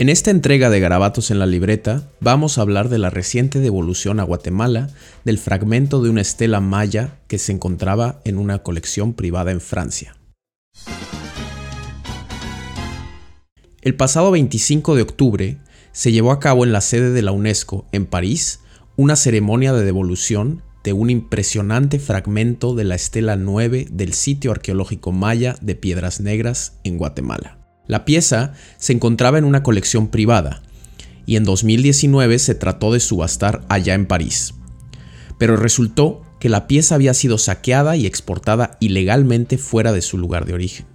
En esta entrega de Garabatos en la libreta vamos a hablar de la reciente devolución a Guatemala del fragmento de una estela maya que se encontraba en una colección privada en Francia. El pasado 25 de octubre se llevó a cabo en la sede de la UNESCO, en París, una ceremonia de devolución de un impresionante fragmento de la estela 9 del sitio arqueológico maya de Piedras Negras en Guatemala. La pieza se encontraba en una colección privada y en 2019 se trató de subastar allá en París. Pero resultó que la pieza había sido saqueada y exportada ilegalmente fuera de su lugar de origen.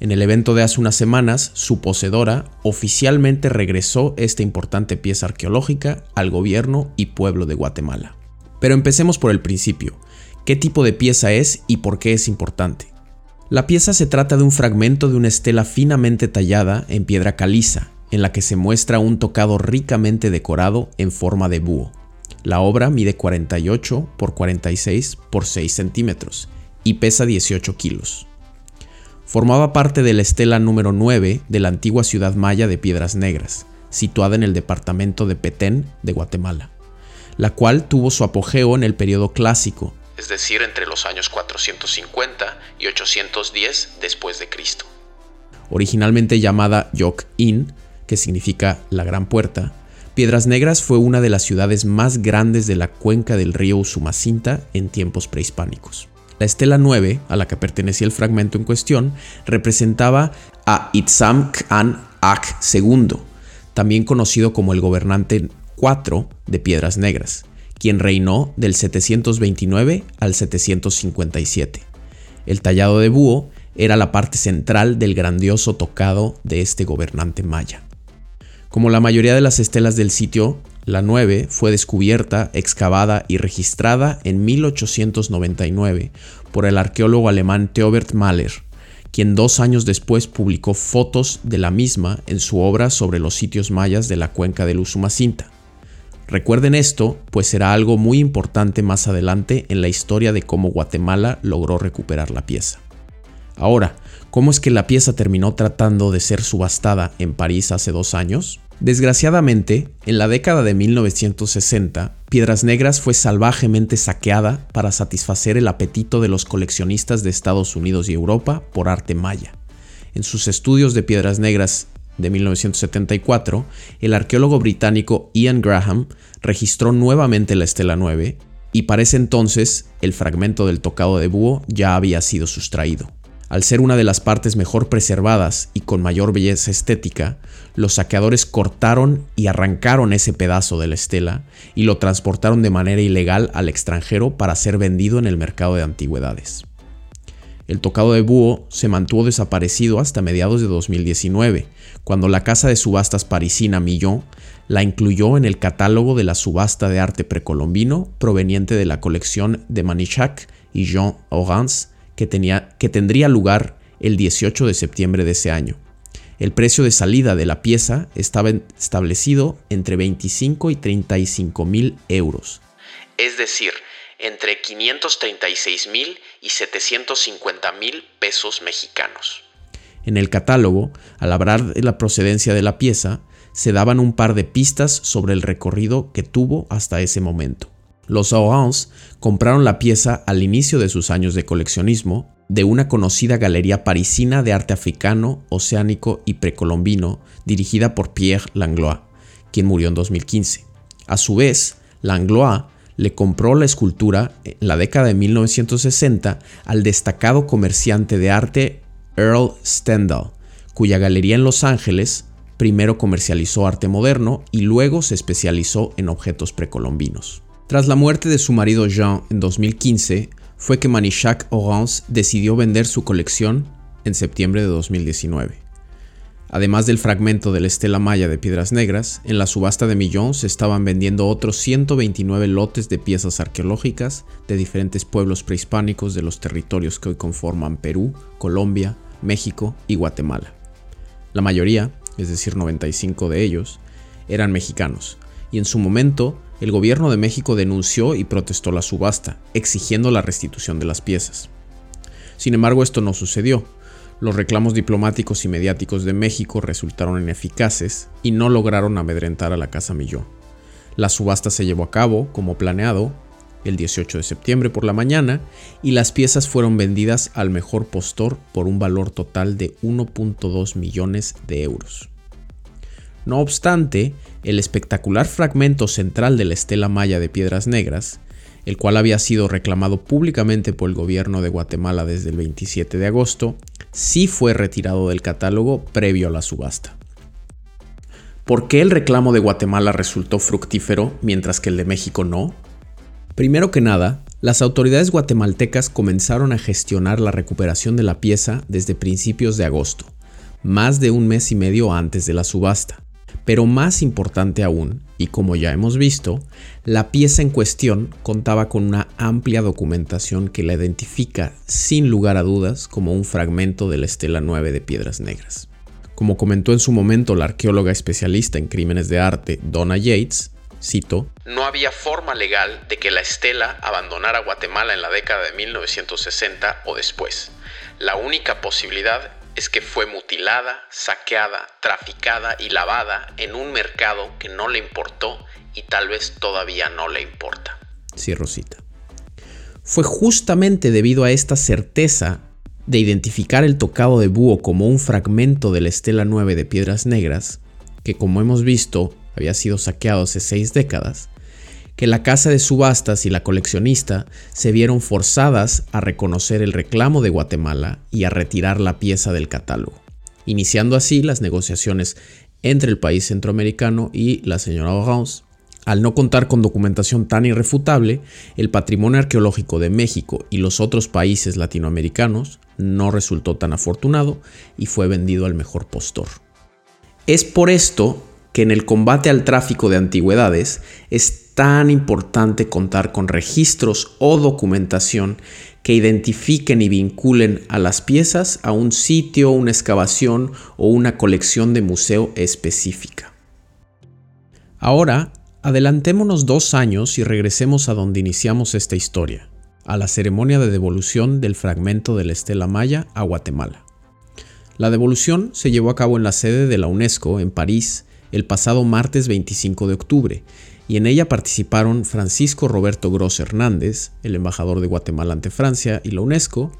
En el evento de hace unas semanas, su poseedora oficialmente regresó esta importante pieza arqueológica al gobierno y pueblo de Guatemala. Pero empecemos por el principio. ¿Qué tipo de pieza es y por qué es importante? La pieza se trata de un fragmento de una estela finamente tallada en piedra caliza, en la que se muestra un tocado ricamente decorado en forma de búho. La obra mide 48 por 46 por 6 centímetros y pesa 18 kilos. Formaba parte de la estela número 9 de la antigua ciudad maya de Piedras Negras, situada en el departamento de Petén de Guatemala, la cual tuvo su apogeo en el periodo clásico, es decir, entre los años 450 y 810 después de Cristo. Originalmente llamada Yok-in, que significa la Gran Puerta, Piedras Negras fue una de las ciudades más grandes de la cuenca del río Usumacinta en tiempos prehispánicos. La estela 9, a la que pertenecía el fragmento en cuestión, representaba a Itzam Khan Ak II, también conocido como el gobernante 4 de Piedras Negras, quien reinó del 729 al 757. El tallado de búho era la parte central del grandioso tocado de este gobernante maya. Como la mayoría de las estelas del sitio, la 9 fue descubierta, excavada y registrada en 1899 por el arqueólogo alemán Theobert Mahler, quien dos años después publicó fotos de la misma en su obra sobre los sitios mayas de la cuenca del Usumacinta. Recuerden esto, pues será algo muy importante más adelante en la historia de cómo Guatemala logró recuperar la pieza. Ahora, ¿cómo es que la pieza terminó tratando de ser subastada en París hace dos años? Desgraciadamente, en la década de 1960, Piedras Negras fue salvajemente saqueada para satisfacer el apetito de los coleccionistas de Estados Unidos y Europa por arte maya. En sus estudios de Piedras Negras de 1974, el arqueólogo británico Ian Graham registró nuevamente la estela 9 y para ese entonces el fragmento del tocado de búho ya había sido sustraído. Al ser una de las partes mejor preservadas y con mayor belleza estética, los saqueadores cortaron y arrancaron ese pedazo de la estela y lo transportaron de manera ilegal al extranjero para ser vendido en el mercado de antigüedades. El tocado de búho se mantuvo desaparecido hasta mediados de 2019, cuando la casa de subastas parisina Millon la incluyó en el catálogo de la subasta de arte precolombino proveniente de la colección de Manichac y Jean Orans que, que tendría lugar el 18 de septiembre de ese año. El precio de salida de la pieza estaba establecido entre 25 y 35 mil euros. Es decir, entre 536 mil y 750 mil pesos mexicanos. En el catálogo, al hablar de la procedencia de la pieza, se daban un par de pistas sobre el recorrido que tuvo hasta ese momento. Los Orange compraron la pieza al inicio de sus años de coleccionismo de una conocida galería parisina de arte africano, oceánico y precolombino dirigida por Pierre Langlois, quien murió en 2015. A su vez, Langlois le compró la escultura en la década de 1960 al destacado comerciante de arte Earl Stendhal, cuya galería en Los Ángeles primero comercializó arte moderno y luego se especializó en objetos precolombinos. Tras la muerte de su marido Jean en 2015, fue que Manichac Orange decidió vender su colección en septiembre de 2019. Además del fragmento de la estela maya de Piedras Negras, en la subasta de Millón se estaban vendiendo otros 129 lotes de piezas arqueológicas de diferentes pueblos prehispánicos de los territorios que hoy conforman Perú, Colombia, México y Guatemala. La mayoría, es decir 95 de ellos, eran mexicanos, y en su momento el gobierno de México denunció y protestó la subasta, exigiendo la restitución de las piezas. Sin embargo, esto no sucedió, Los reclamos diplomáticos y mediáticos de México resultaron ineficaces y no lograron amedrentar a la Casa Milló. La subasta se llevó a cabo, como planeado, el 18 de septiembre por la mañana y las piezas fueron vendidas al mejor postor por un valor total de 1.2 millones de euros. No obstante, el espectacular fragmento central de la estela maya de piedras negras, el cual había sido reclamado públicamente por el gobierno de Guatemala desde el 27 de agosto, sí fue retirado del catálogo previo a la subasta. ¿Por qué el reclamo de Guatemala resultó fructífero mientras que el de México no? Primero que nada, las autoridades guatemaltecas comenzaron a gestionar la recuperación de la pieza desde principios de agosto, más de un mes y medio antes de la subasta. Pero más importante aún, y como ya hemos visto, la pieza en cuestión contaba con una amplia documentación que la identifica sin lugar a dudas como un fragmento de la estela 9 de Piedras Negras. Como comentó en su momento la arqueóloga especialista en crímenes de arte Donna Yates, cito, No había forma legal de que la estela abandonara Guatemala en la década de 1960 o después. La única posibilidad es que fue mutilada, saqueada, traficada y lavada en un mercado que no le importó y tal vez todavía no le importa. Sí, Rosita. Fue justamente debido a esta certeza de identificar el tocado de búho como un fragmento de la estela 9 de piedras negras, que como hemos visto había sido saqueado hace seis décadas, que la casa de subastas y la coleccionista se vieron forzadas a reconocer el reclamo de Guatemala y a retirar la pieza del catálogo, iniciando así las negociaciones entre el país centroamericano y la señora Orange. Al no contar con documentación tan irrefutable, el patrimonio arqueológico de México y los otros países latinoamericanos no resultó tan afortunado y fue vendido al mejor postor. Es por esto que en el combate al tráfico de antigüedades es tan importante contar con registros o documentación que identifiquen y vinculen a las piezas a un sitio, una excavación o una colección de museo específica. Ahora, adelantémonos dos años y regresemos a donde iniciamos esta historia, a la ceremonia de devolución del fragmento de la estela maya a Guatemala. La devolución se llevó a cabo en la sede de la UNESCO en París el pasado martes 25 de octubre, y en ella participaron Francisco Roberto Gross Hernández, el embajador de Guatemala ante Francia y la UNESCO,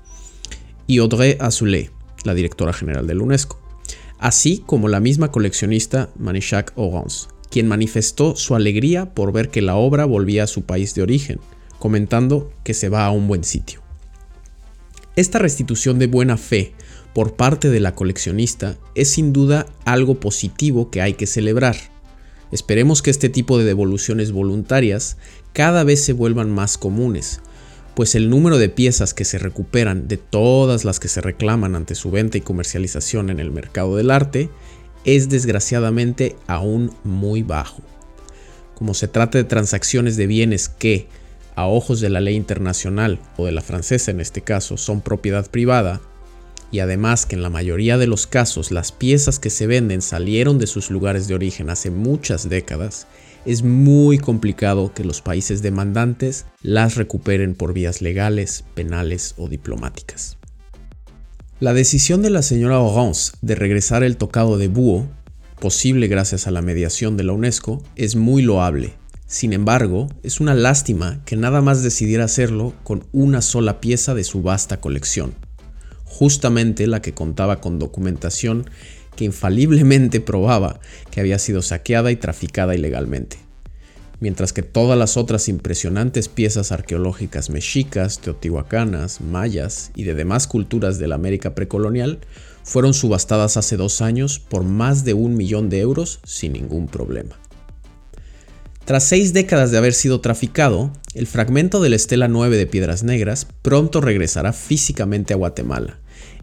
y Audrey Azoulay, la directora general de la UNESCO, así como la misma coleccionista Manichac Orange, quien manifestó su alegría por ver que la obra volvía a su país de origen, comentando que se va a un buen sitio. Esta restitución de buena fe por parte de la coleccionista es sin duda algo positivo que hay que celebrar. Esperemos que este tipo de devoluciones voluntarias cada vez se vuelvan más comunes, pues el número de piezas que se recuperan de todas las que se reclaman ante su venta y comercialización en el mercado del arte es desgraciadamente aún muy bajo. Como se trata de transacciones de bienes que, a ojos de la ley internacional o de la francesa en este caso, son propiedad privada, y además que en la mayoría de los casos las piezas que se venden salieron de sus lugares de origen hace muchas décadas, es muy complicado que los países demandantes las recuperen por vías legales, penales o diplomáticas. La decisión de la señora Orange de regresar el tocado de búho, posible gracias a la mediación de la UNESCO, es muy loable. Sin embargo, es una lástima que nada más decidiera hacerlo con una sola pieza de su vasta colección justamente la que contaba con documentación que infaliblemente probaba que había sido saqueada y traficada ilegalmente, mientras que todas las otras impresionantes piezas arqueológicas mexicas, teotihuacanas, mayas y de demás culturas de la América precolonial fueron subastadas hace dos años por más de un millón de euros sin ningún problema. Tras seis décadas de haber sido traficado, el fragmento de la estela 9 de Piedras Negras pronto regresará físicamente a Guatemala,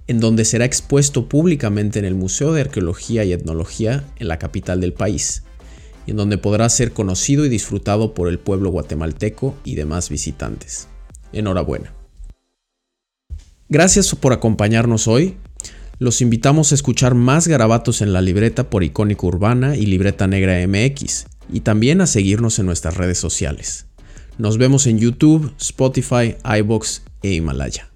en donde será expuesto públicamente en el Museo de Arqueología y Etnología en la capital del país, y en donde podrá ser conocido y disfrutado por el pueblo guatemalteco y demás visitantes. Enhorabuena. Gracias por acompañarnos hoy. Los invitamos a escuchar más garabatos en la libreta por Icónica Urbana y Libreta Negra MX, y también a seguirnos en nuestras redes sociales. Nos vemos en YouTube, Spotify, iBox e Himalaya.